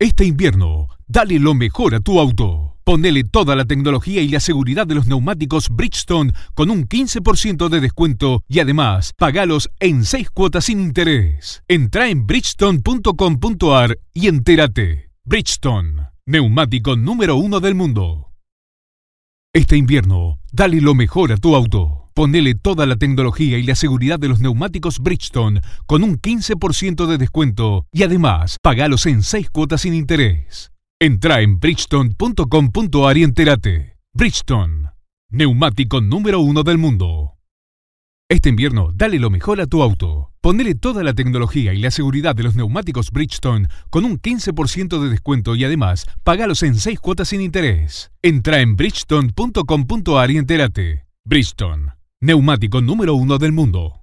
Este invierno, dale lo mejor a tu auto. Ponele toda la tecnología y la seguridad de los neumáticos Bridgestone con un 15% de descuento y además pagalos en 6 cuotas sin interés. Entra en bridgestone.com.ar y entérate. Bridgestone, neumático número uno del mundo. Este invierno, dale lo mejor a tu auto. Ponele toda la tecnología y la seguridad de los neumáticos Bridgestone con un 15% de descuento y además pagalos en 6 cuotas sin interés. Entra en bridgestone.com.ar y entérate. Bridgestone, neumático número uno del mundo. Este invierno, dale lo mejor a tu auto. Ponele toda la tecnología y la seguridad de los neumáticos Bridgestone con un 15% de descuento y además pagalos en 6 cuotas sin interés. Entra en bridgestone.com.ar y entérate. Bridgestone, neumático número uno del mundo.